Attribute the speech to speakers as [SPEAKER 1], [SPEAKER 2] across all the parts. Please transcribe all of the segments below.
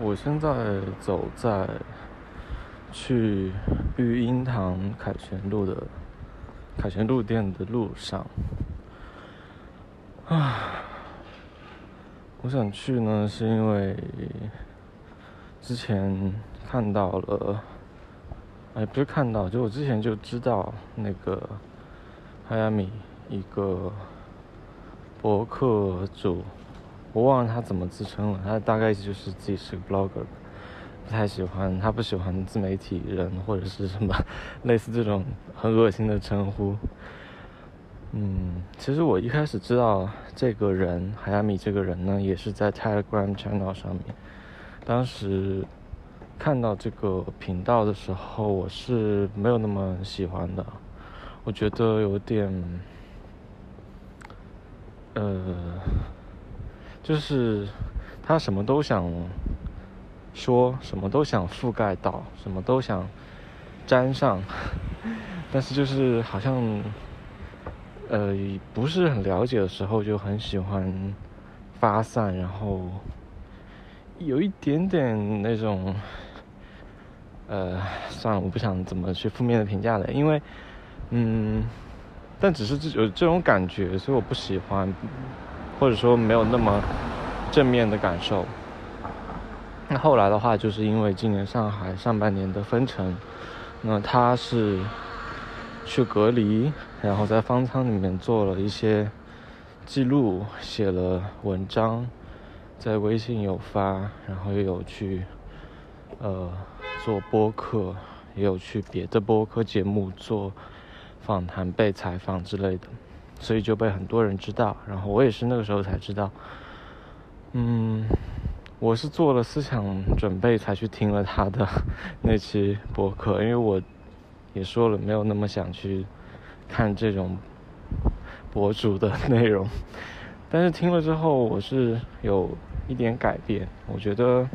[SPEAKER 1] 我现在走在去育婴堂凯旋路的凯旋路店的路上，啊，我想去呢，是因为之前看到了，哎，不是看到，就我之前就知道那个迈阿密一个博客主。我忘了他怎么自称了，他大概就是自己是个 blogger，不太喜欢他不喜欢自媒体人或者是什么 类似这种很恶心的称呼。嗯，其实我一开始知道这个人海亚米这个人呢，也是在 Telegram channel 上面。当时看到这个频道的时候，我是没有那么喜欢的，我觉得有点，呃。就是他什么都想说，什么都想覆盖到，什么都想沾上，但是就是好像呃不是很了解的时候，就很喜欢发散，然后有一点点那种呃，算了，我不想怎么去负面的评价了，因为嗯，但只是这有这种感觉，所以我不喜欢。或者说没有那么正面的感受。那后来的话，就是因为今年上海上半年的封城，那他是去隔离，然后在方舱里面做了一些记录，写了文章，在微信有发，然后又有去呃做播客，也有去别的播客节目做访谈、被采访之类的。所以就被很多人知道，然后我也是那个时候才知道，嗯，我是做了思想准备才去听了他的那期博客，因为我也说了没有那么想去看这种博主的内容，但是听了之后我是有一点改变，我觉得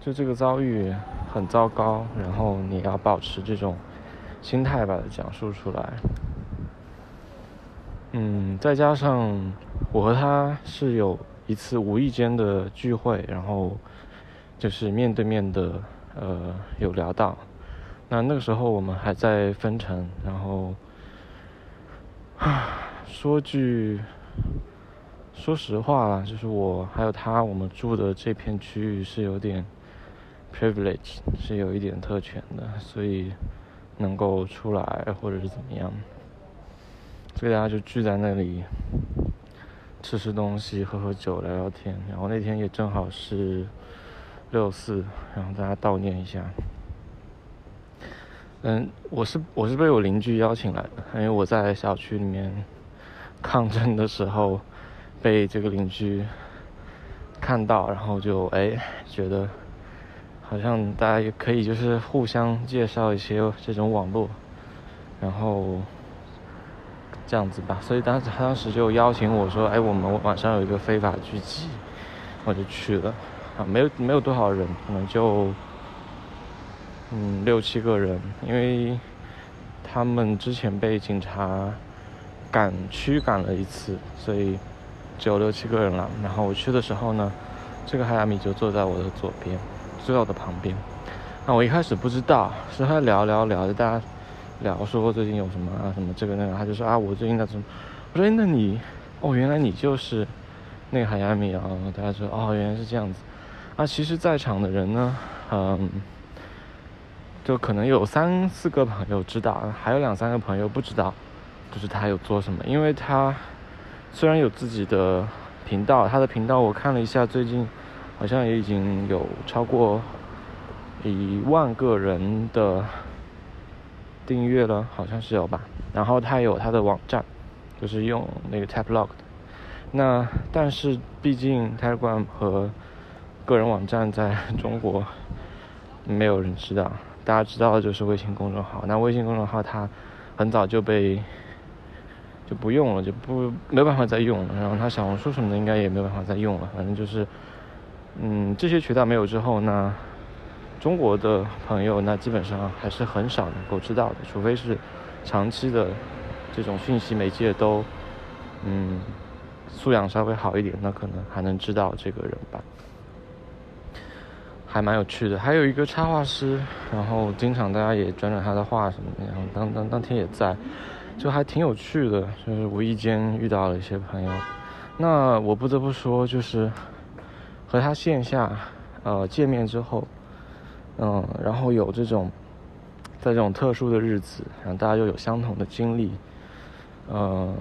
[SPEAKER 1] 就这个遭遇很糟糕，然后你要保持这种心态把它讲述出来。嗯，再加上我和他是有一次无意间的聚会，然后就是面对面的，呃，有聊到。那那个时候我们还在分城，然后，啊，说句说实话啦，就是我还有他，我们住的这片区域是有点 privilege，是有一点特权的，所以能够出来或者是怎么样。所以大家就聚在那里吃吃东西、喝喝酒、聊聊天。然后那天也正好是六四，然后大家悼念一下。嗯，我是我是被我邻居邀请来的，因为我在小区里面抗争的时候被这个邻居看到，然后就哎觉得好像大家也可以就是互相介绍一些这种网络，然后。这样子吧，所以当时他当时就邀请我说：“哎，我们晚上有一个非法聚集，我就去了。啊，没有没有多少人，可能就嗯六七个人，因为他们之前被警察赶驱赶了一次，所以只有六七个人了。然后我去的时候呢，这个海亚米就坐在我的左边，坐在我的旁边。那我一开始不知道，是他聊聊聊的，大家。”聊说最近有什么啊什么这个那个，他就说啊我最近在什么？我说那你哦原来你就是那个海亚米啊，大家说哦原来是这样子啊，其实在场的人呢，嗯，就可能有三四个朋友知道，还有两三个朋友不知道，就是他有做什么，因为他虽然有自己的频道，他的频道我看了一下，最近好像也已经有超过一万个人的。订阅了，好像是有吧。然后他有他的网站，就是用那个 Taplog 的。那但是毕竟 Telegram 和个人网站在中国没有人知道，大家知道的就是微信公众号。那微信公众号它很早就被就不用了，就不没办法再用了。然后他小红书什么的应该也没有办法再用了。反正就是，嗯，这些渠道没有之后，那。中国的朋友，那基本上还是很少能够知道的，除非是长期的这种讯息媒介都，嗯，素养稍微好一点，那可能还能知道这个人吧。还蛮有趣的。还有一个插画师，然后经常大家也转转他的画什么的，然后当当当天也在，就还挺有趣的，就是无意间遇到了一些朋友。那我不得不说，就是和他线下呃见面之后，嗯，然后有这种在这种特殊的日子，然后大家又有相同的经历，嗯，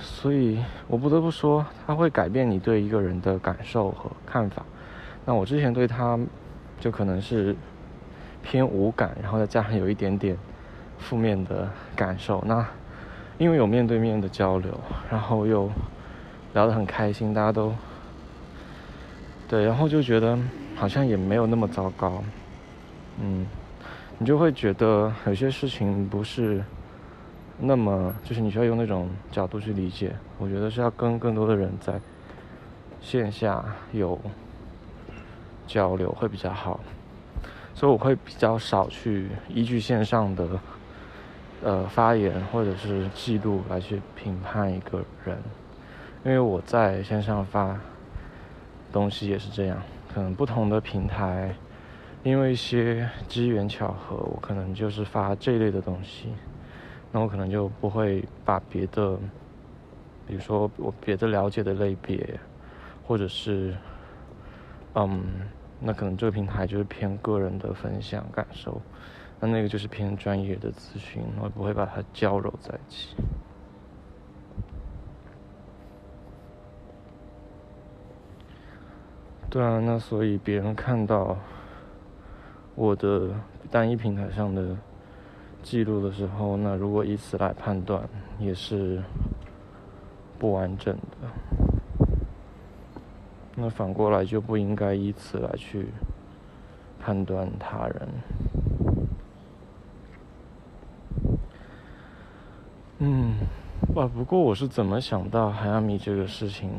[SPEAKER 1] 所以我不得不说，他会改变你对一个人的感受和看法。那我之前对他。就可能是偏无感，然后再加上有一点点负面的感受。那因为有面对面的交流，然后又聊得很开心，大家都对，然后就觉得好像也没有那么糟糕。嗯，你就会觉得有些事情不是那么，就是你需要用那种角度去理解。我觉得是要跟更多的人在线下有。交流会比较好，所以我会比较少去依据线上的呃发言或者是记录来去评判一个人，因为我在线上发东西也是这样，可能不同的平台，因为一些机缘巧合，我可能就是发这类的东西，那我可能就不会把别的，比如说我别的了解的类别，或者是嗯。那可能这个平台就是偏个人的分享感受，那那个就是偏专业的咨询，我不会把它交融在一起。对啊，那所以别人看到我的单一平台上的记录的时候，那如果以此来判断，也是不完整的。那反过来就不应该以此来去判断他人。嗯，哇，不过我是怎么想到海亚米这个事情？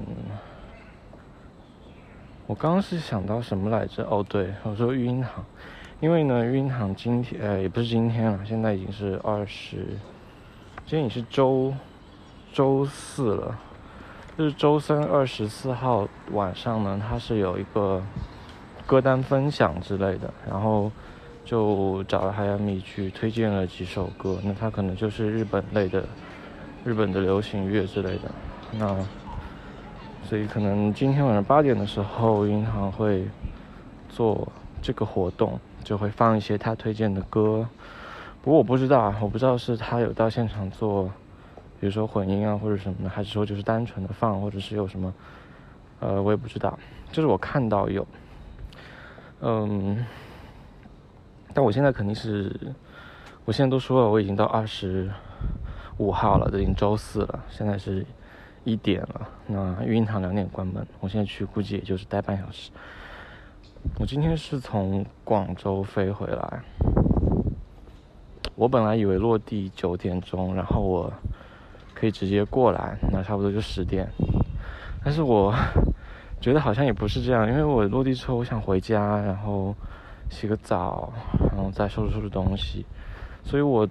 [SPEAKER 1] 我刚刚是想到什么来着？哦，对，我说育婴堂，因为呢，育婴堂今天，呃，也不是今天了，现在已经是二十，今天已经是周周四了。就是周三二十四号晚上呢，他是有一个歌单分享之类的，然后就找了海亚米去推荐了几首歌。那他可能就是日本类的，日本的流行乐之类的。那所以可能今天晚上八点的时候，银行会做这个活动，就会放一些他推荐的歌。不过我不知道啊，我不知道是他有到现场做。比如说混音啊，或者什么的，还是说就是单纯的放，或者是有什么，呃，我也不知道。就是我看到有，嗯，但我现在肯定是，我现在都说了，我已经到二十五号了，都已经周四了，现在是一点了。那运营堂两点关门，我现在去估计也就是待半小时。我今天是从广州飞回来，我本来以为落地九点钟，然后我。可以直接过来，那差不多就十点。但是我觉得好像也不是这样，因为我落地之后我想回家，然后洗个澡，然后再收拾收拾东西。所以我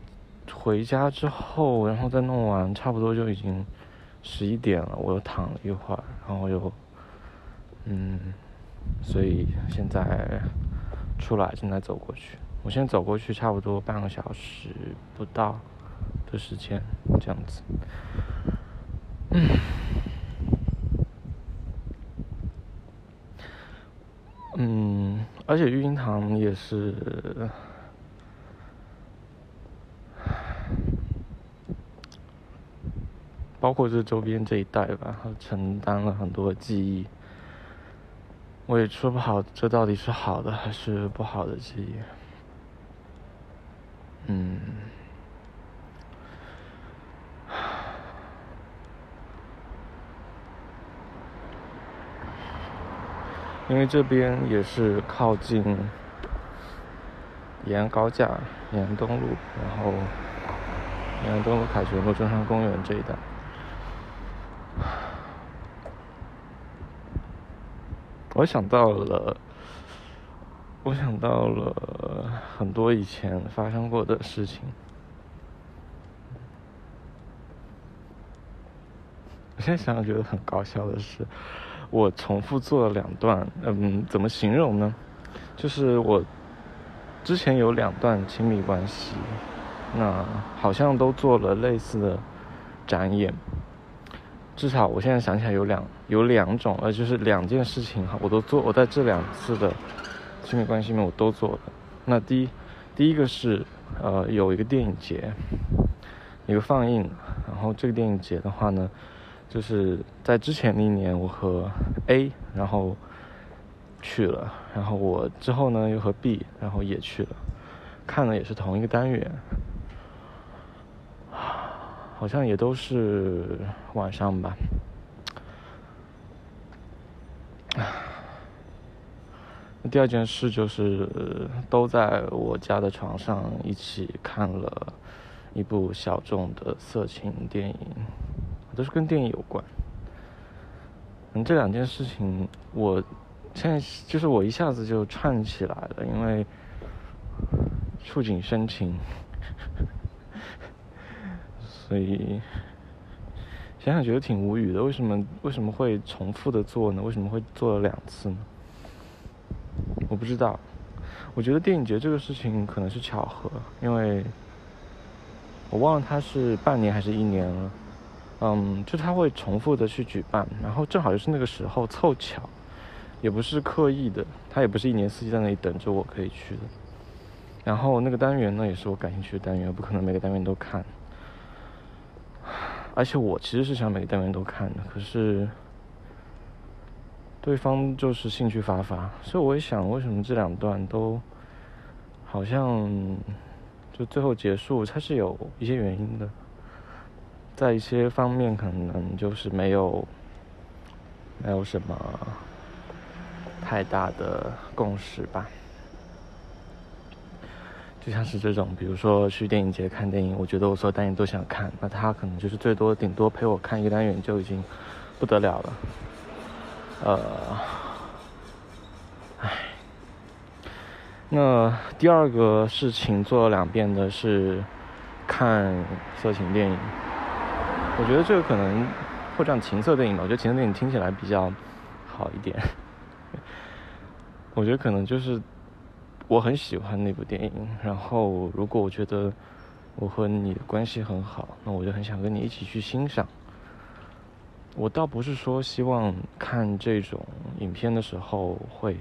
[SPEAKER 1] 回家之后，然后再弄完，差不多就已经十一点了。我又躺了一会儿，然后又嗯，所以现在出来正在走过去。我现在走过去差不多半个小时不到。的时间这样子，嗯，嗯，而且育婴堂也是，包括这周边这一带吧，承担了很多的记忆。我也说不好，这到底是好的还是不好的记忆。嗯。因为这边也是靠近延安高架、延安东路，然后延安东路、凯旋路、中山公园这一带，我想到了，我想到了很多以前发生过的事情。我现在想想觉得很搞笑的是。我重复做了两段，嗯，怎么形容呢？就是我之前有两段亲密关系，那好像都做了类似的展演。至少我现在想起来有两有两种，呃，就是两件事情哈，我都做，我在这两次的亲密关系里面我都做了。那第一，第一个是，呃，有一个电影节，一个放映，然后这个电影节的话呢，就是在之前那一年我和 A 然后去了，然后我之后呢又和 B 然后也去了，看的也是同一个单元。好像也都是晚上吧。第二件事就是都在我家的床上一起看了一部小众的色情电影，都是跟电影有关。嗯，这两件事情，我现在就是我一下子就串起来了，因为触景生情。所以想想觉得挺无语的，为什么为什么会重复的做呢？为什么会做了两次呢？我不知道。我觉得电影节这个事情可能是巧合，因为我忘了它是半年还是一年了。嗯，就他会重复的去举办，然后正好就是那个时候凑巧，也不是刻意的，他也不是一年四季在那里等着我可以去的。然后那个单元呢，也是我感兴趣的单元，不可能每个单元都看。而且我其实是想每个单元都看的，可是对方就是兴趣发发，所以我也想，为什么这两段都好像就最后结束，它是有一些原因的，在一些方面可能就是没有没有什么太大的共识吧。就像是这种，比如说去电影节看电影，我觉得我所有单元都想看，那他可能就是最多顶多陪我看一个单元就已经不得了了。呃，唉，那第二个事情做了两遍的是看色情电影，我觉得这个可能会讲情色电影吧，我觉得情色电影听起来比较好一点。我觉得可能就是。我很喜欢那部电影，然后如果我觉得我和你的关系很好，那我就很想跟你一起去欣赏。我倒不是说希望看这种影片的时候会，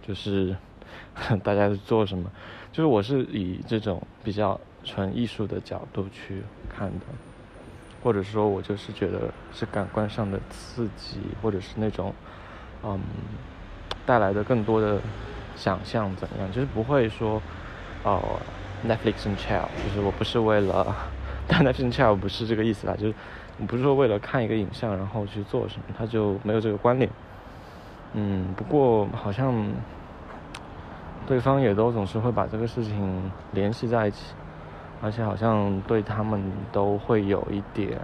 [SPEAKER 1] 就是 大家做什么，就是我是以这种比较纯艺术的角度去看的，或者说我就是觉得是感官上的刺激，或者是那种嗯带来的更多的。想象怎样，就是不会说，哦，Netflix and chill，就是我不是为了，但 Netflix and chill 不是这个意思啦，就是不是说为了看一个影像然后去做什么，它就没有这个关联。嗯，不过好像对方也都总是会把这个事情联系在一起，而且好像对他们都会有一点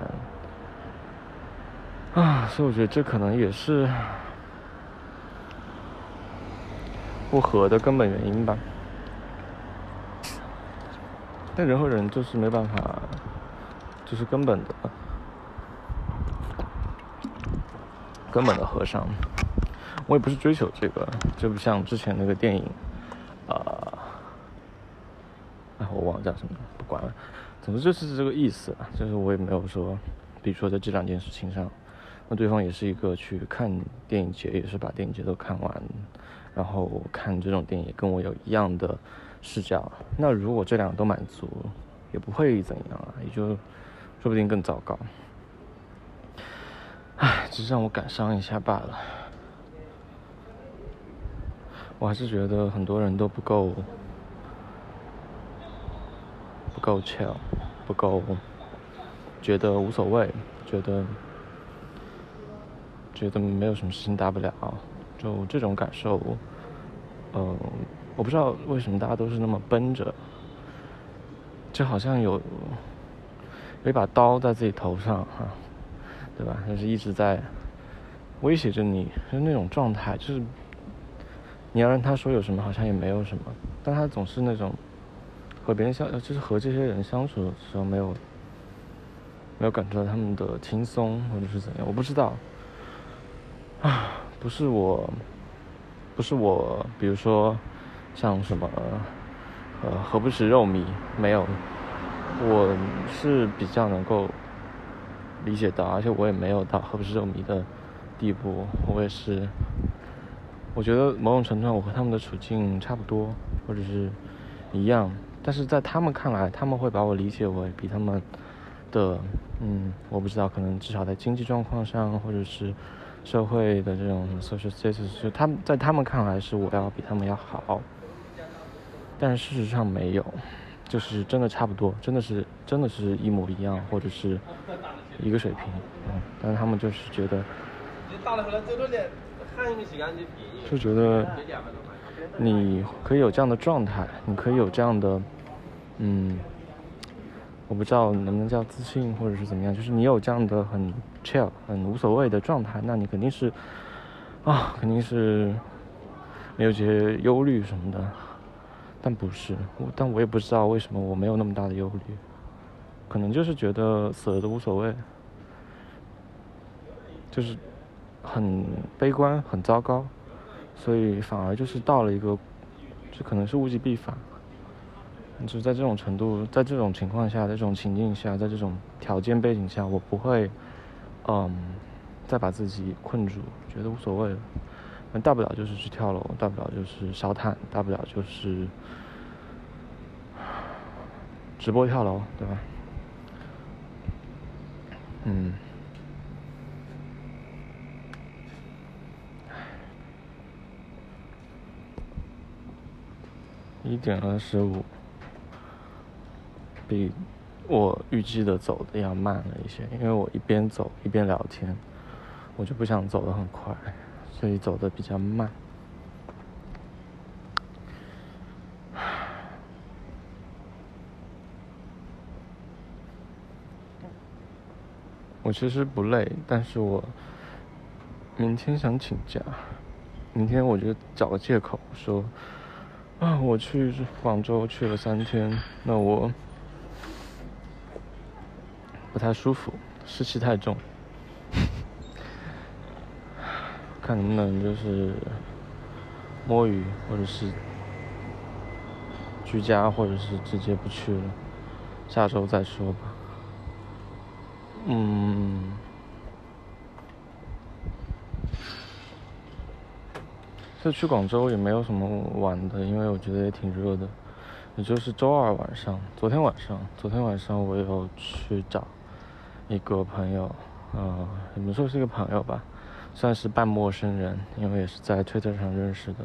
[SPEAKER 1] 啊，所以我觉得这可能也是。不合的根本原因吧，但人和人就是没办法，就是根本的，根本的合上。我也不是追求这个，就不像之前那个电影，啊，哎，我忘了叫什么，不管了。总之就是这个意思，就是我也没有说，比如说在这两件事情上，那对方也是一个去看电影节，也是把电影节都看完。然后看这种电影跟我有一样的视角，那如果这两个都满足，也不会怎样啊，也就说不定更糟糕。唉，只是让我感伤一下罢了。我还是觉得很多人都不够不够 chill，不够觉得无所谓，觉得觉得没有什么事情大不了。就这种感受，嗯，我不知道为什么大家都是那么奔着，就好像有有一把刀在自己头上哈，对吧？就是一直在威胁着你，就那种状态，就是你要让他说有什么，好像也没有什么，但他总是那种和别人相，就是和这些人相处的时候，没有没有感觉到他们的轻松或者是怎样，我不知道啊。不是我不是我，比如说像什么呃何不食肉糜，没有，我是比较能够理解到，而且我也没有到何不食肉糜的地步，我也是，我觉得某种程度上我和他们的处境差不多，或者是一样，但是在他们看来，他们会把我理解为比他们的，嗯，我不知道，可能至少在经济状况上，或者是。社会的这种 social status，就他们在他们看来是我要比他们要好，但是事实上没有，就是真的差不多，真的是真的是一模一样，或者是一个水平，嗯，但是他们就是觉得，就觉得你可以有这样的状态，你可以有这样的，嗯。我不知道能不能叫自信，或者是怎么样，就是你有这样的很 chill、很无所谓的状态，那你肯定是啊，肯定是没有这些忧虑什么的。但不是，我但我也不知道为什么我没有那么大的忧虑，可能就是觉得死了都无所谓，就是很悲观、很糟糕，所以反而就是到了一个，这可能是物极必反。就是在这种程度，在这种情况下，在这种情境下，在这种条件背景下，我不会，嗯，再把自己困住，觉得无所谓了。那大不了就是去跳楼，大不了就是烧炭，大不了就是直播跳楼，对吧？嗯。一点二十五。比我预计的走的要慢了一些，因为我一边走一边聊天，我就不想走得很快，所以走的比较慢。我其实不累，但是我明天想请假，明天我就找个借口说，啊，我去广州去了三天，那我。不太舒服，湿气太重，看能不能就是摸鱼，或者是居家，或者是直接不去了，下周再说吧。嗯，这去广州也没有什么玩的，因为我觉得也挺热的，也就是周二晚上，昨天晚上，昨天晚上我有去找。一个朋友，呃，怎么说是一个朋友吧，算是半陌生人，因为也是在推特上认识的。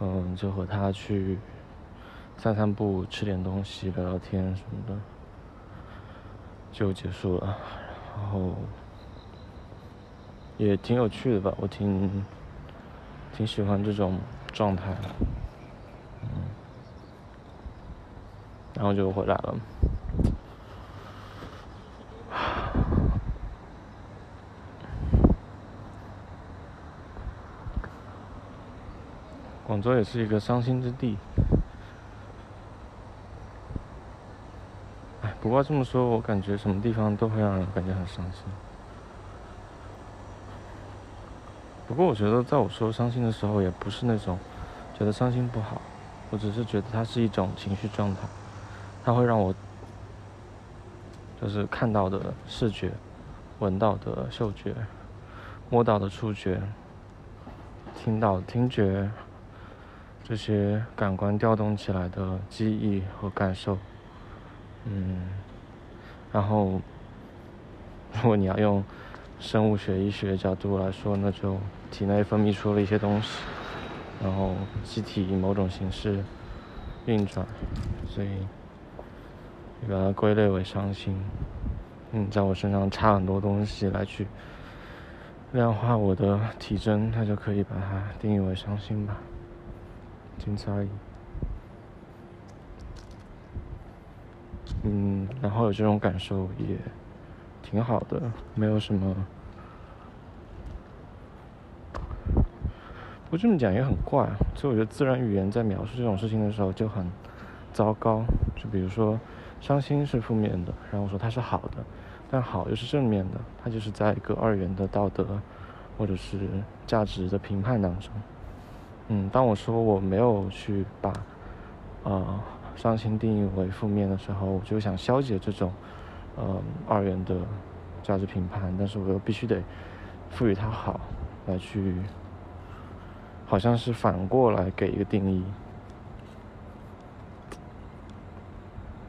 [SPEAKER 1] 嗯，就和他去散散步，吃点东西，聊聊天什么的，就结束了。然后也挺有趣的吧，我挺挺喜欢这种状态。嗯，然后就回来了。广州也是一个伤心之地。哎，不过这么说，我感觉什么地方都会让人感觉很伤心。不过我觉得，在我说伤心的时候，也不是那种觉得伤心不好，我只是觉得它是一种情绪状态，它会让我就是看到的视觉、闻到的嗅觉、摸到的触觉、听到听觉。这些感官调动起来的记忆和感受，嗯，然后，如果你要用生物学医学角度来说，那就体内分泌出了一些东西，然后机体以某种形式运转，所以你把它归类为伤心。嗯，在我身上插很多东西来去量化我的体征，它就可以把它定义为伤心吧。仅此而已。嗯，然后有这种感受也挺好的，没有什么。不过这么讲也很怪，所以我觉得自然语言在描述这种事情的时候就很糟糕。就比如说，伤心是负面的，然后说它是好的，但好又是正面的，它就是在一个二元的道德或者是价值的评判当中。嗯，当我说我没有去把呃伤心定义为负面的时候，我就想消解这种呃二元的价值评判，但是我又必须得赋予它好，来去好像是反过来给一个定义。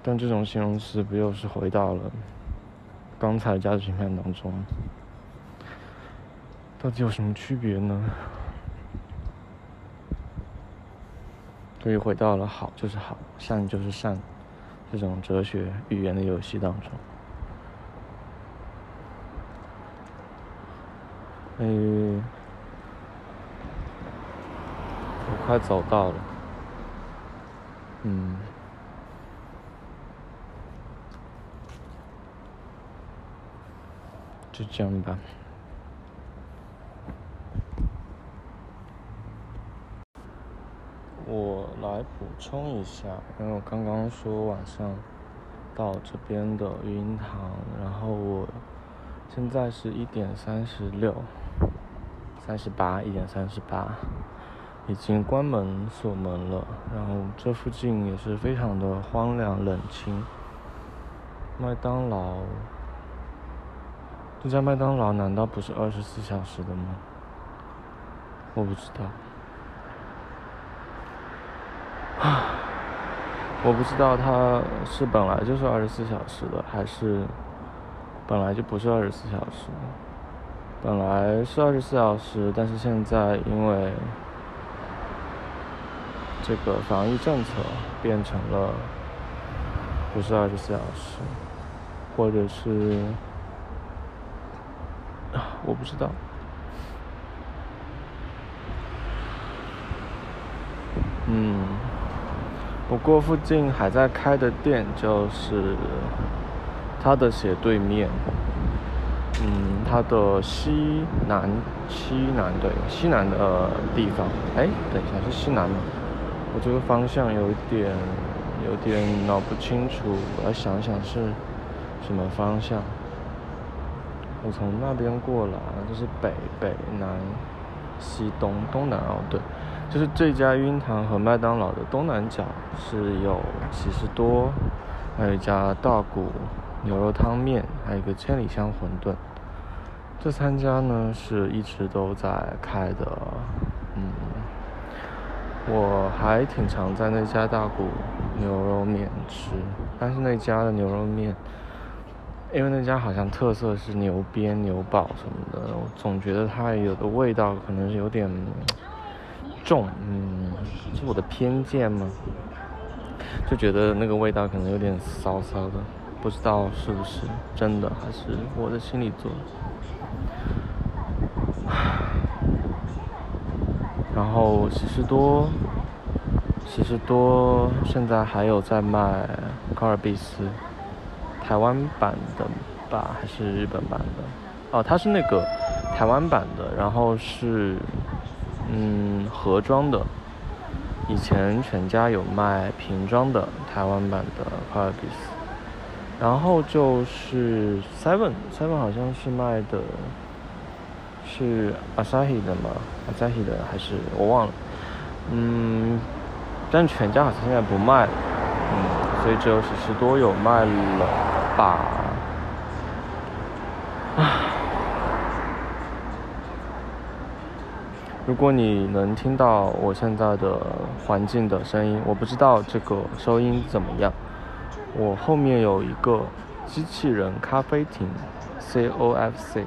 [SPEAKER 1] 但这种形容词不又是回到了刚才的价值评判当中？到底有什么区别呢？所以回到了好就是好，善就是善，这种哲学语言的游戏当中。诶，我快走到了，嗯。就这样吧。我来补充一下，因为我刚刚说晚上到这边的育婴堂，然后我现在是一点三十六、三十八，一点三十八，已经关门锁门了。然后这附近也是非常的荒凉冷清，麦当劳。这家麦当劳难道不是二十四小时的吗？我不知道。啊，我不知道它是本来就是二十四小时的，还是本来就不是二十四小时。本来是二十四小时，但是现在因为这个防疫政策变成了不是二十四小时，或者是。我不知道。嗯，不过附近还在开的店就是它的斜对面，嗯，它的西南西南对西南的地方。哎，等一下是西南吗？我这个方向有点有点脑不清楚，我要想想是什么方向。我从那边过来，就是北北南西东东南哦，对，就是这家晕糖和麦当劳的东南角是有喜事多，还有一家大骨牛肉汤面，还有一个千里香馄饨。这三家呢是一直都在开的，嗯，我还挺常在那家大骨牛肉面吃，但是那家的牛肉面。因为那家好像特色是牛鞭、牛堡什么的，我总觉得它有的味道可能是有点重，嗯，是我的偏见吗？就觉得那个味道可能有点骚骚的，不知道是不是真的，还是我的心理作用。然后喜事多，喜事多现在还有在卖高尔必斯。台湾版的吧，还是日本版的？哦，它是那个台湾版的，然后是嗯盒装的。以前全家有卖瓶装的台湾版的卡尔比斯，然后就是 Seven，Seven 好像是卖的，是 Asahi 的吗？Asahi 的还是我忘了。嗯，但全家好像现在不卖了，嗯，所以只有喜事多有卖了。吧，如果你能听到我现在的环境的声音，我不知道这个收音怎么样。我后面有一个机器人咖啡厅，C O F C，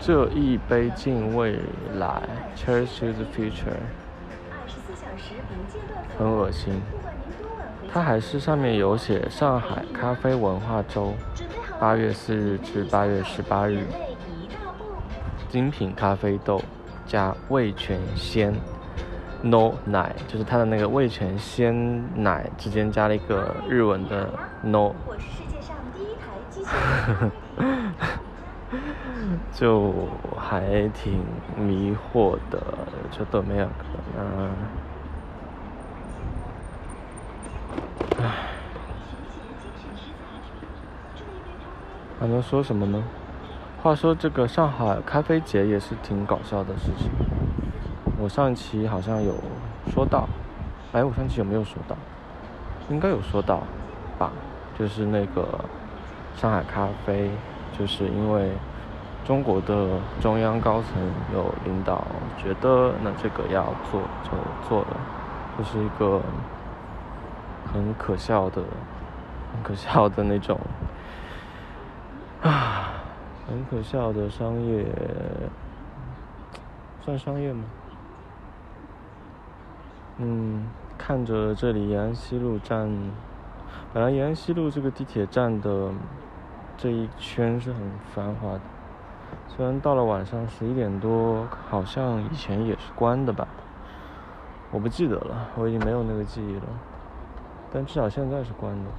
[SPEAKER 1] 这一杯敬未来，Cheers to the future，很恶心。它还是上面有写上海咖啡文化周，八月四日至八月十八日，精品咖啡豆加味全鲜，no 奶，就是它的那个味全鲜奶之间加了一个日文的 no，就还挺迷惑的，就都没有可能。还能说什么呢？话说这个上海咖啡节也是挺搞笑的事情。我上一期好像有说到，哎，我上期有没有说到？应该有说到吧？就是那个上海咖啡，就是因为中国的中央高层有领导觉得那这个要做就做了，这是一个很可笑的、很可笑的那种 啊，很可笑的商业，算商业吗？嗯，看着这里延安西路站，本来延安西路这个地铁站的这一圈是很繁华的，虽然到了晚上十一点多，好像以前也是关的吧，我不记得了，我已经没有那个记忆了，但至少现在是关的，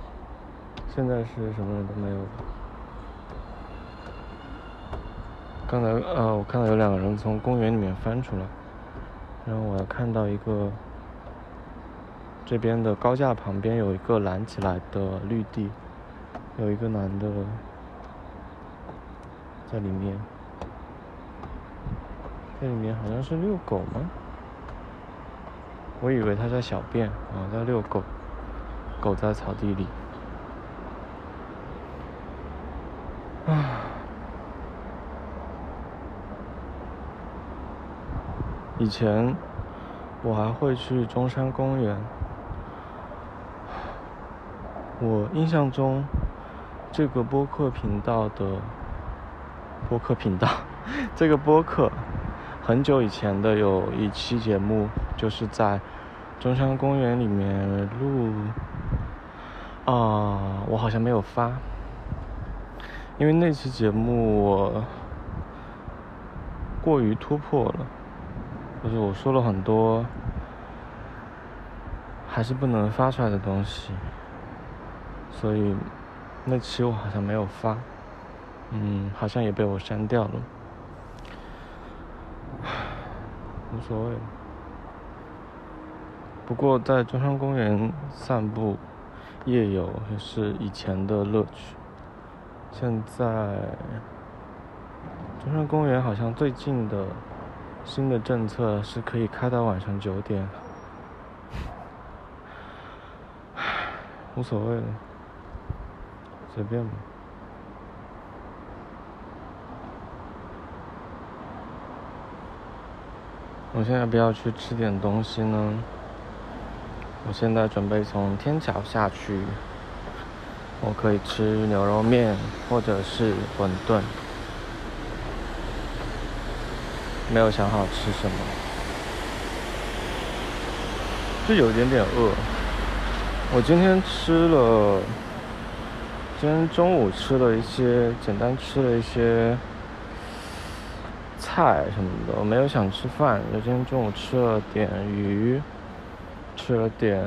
[SPEAKER 1] 现在是什么人都没有了。刚才呃，我看到有两个人从公园里面翻出来，然后我还看到一个。这边的高架旁边有一个拦起来的绿地，有一个男的在里面，在里面好像是遛狗吗？我以为他在小便啊，在遛狗，狗在草地里。啊，以前我还会去中山公园。我印象中，这个播客频道的播客频道，这个播客很久以前的有一期节目，就是在中山公园里面录。啊，我好像没有发，因为那期节目我过于突破了，就是我说了很多还是不能发出来的东西。所以那期我好像没有发，嗯，好像也被我删掉了，无所谓。不过在中山公园散步、夜游也是以前的乐趣。现在中山公园好像最近的新的政策是可以开到晚上九点，无所谓了。随便吧。我现在不要去吃点东西呢。我现在准备从天桥下去，我可以吃牛肉面或者是馄饨，没有想好吃什么，就有一点点饿。我今天吃了。今天中午吃了一些，简单吃了一些菜什么的，我没有想吃饭。就今天中午吃了点鱼，吃了点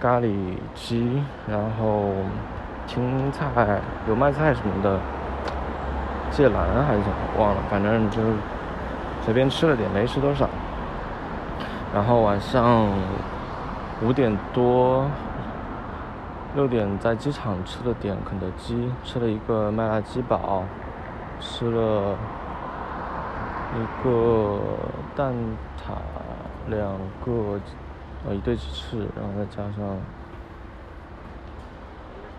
[SPEAKER 1] 咖喱鸡，然后青菜、油麦菜什么的，芥兰还是什么忘了，反正就随便吃了点，没吃多少。然后晚上五点多。六点在机场吃了点肯德基，吃了一个麦辣鸡堡，吃了一个蛋挞，两个呃一对鸡翅，然后再加上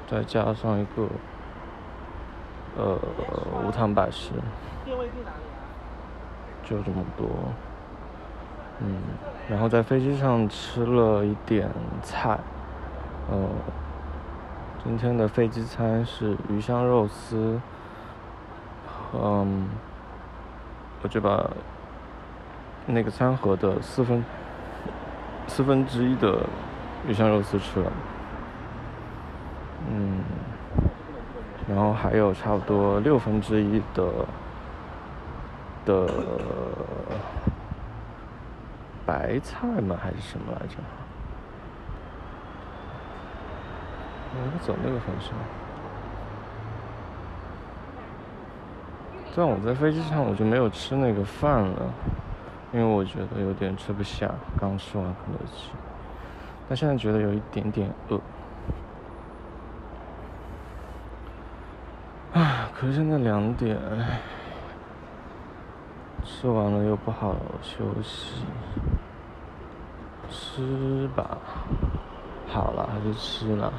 [SPEAKER 1] 再加上一个呃无糖百事，就这么多，嗯，然后在飞机上吃了一点菜，呃。今天的飞机餐是鱼香肉丝，嗯，我就把那个餐盒的四分四分之一的鱼香肉丝吃了，嗯，然后还有差不多六分之一的的白菜吗？还是什么来着？我不走那个方向。但我在飞机上我就没有吃那个饭了，因为我觉得有点吃不下，刚吃完肯德基。但现在觉得有一点点饿。唉，可是现在两点，吃完了又不好休息，吃吧，好了还是吃了。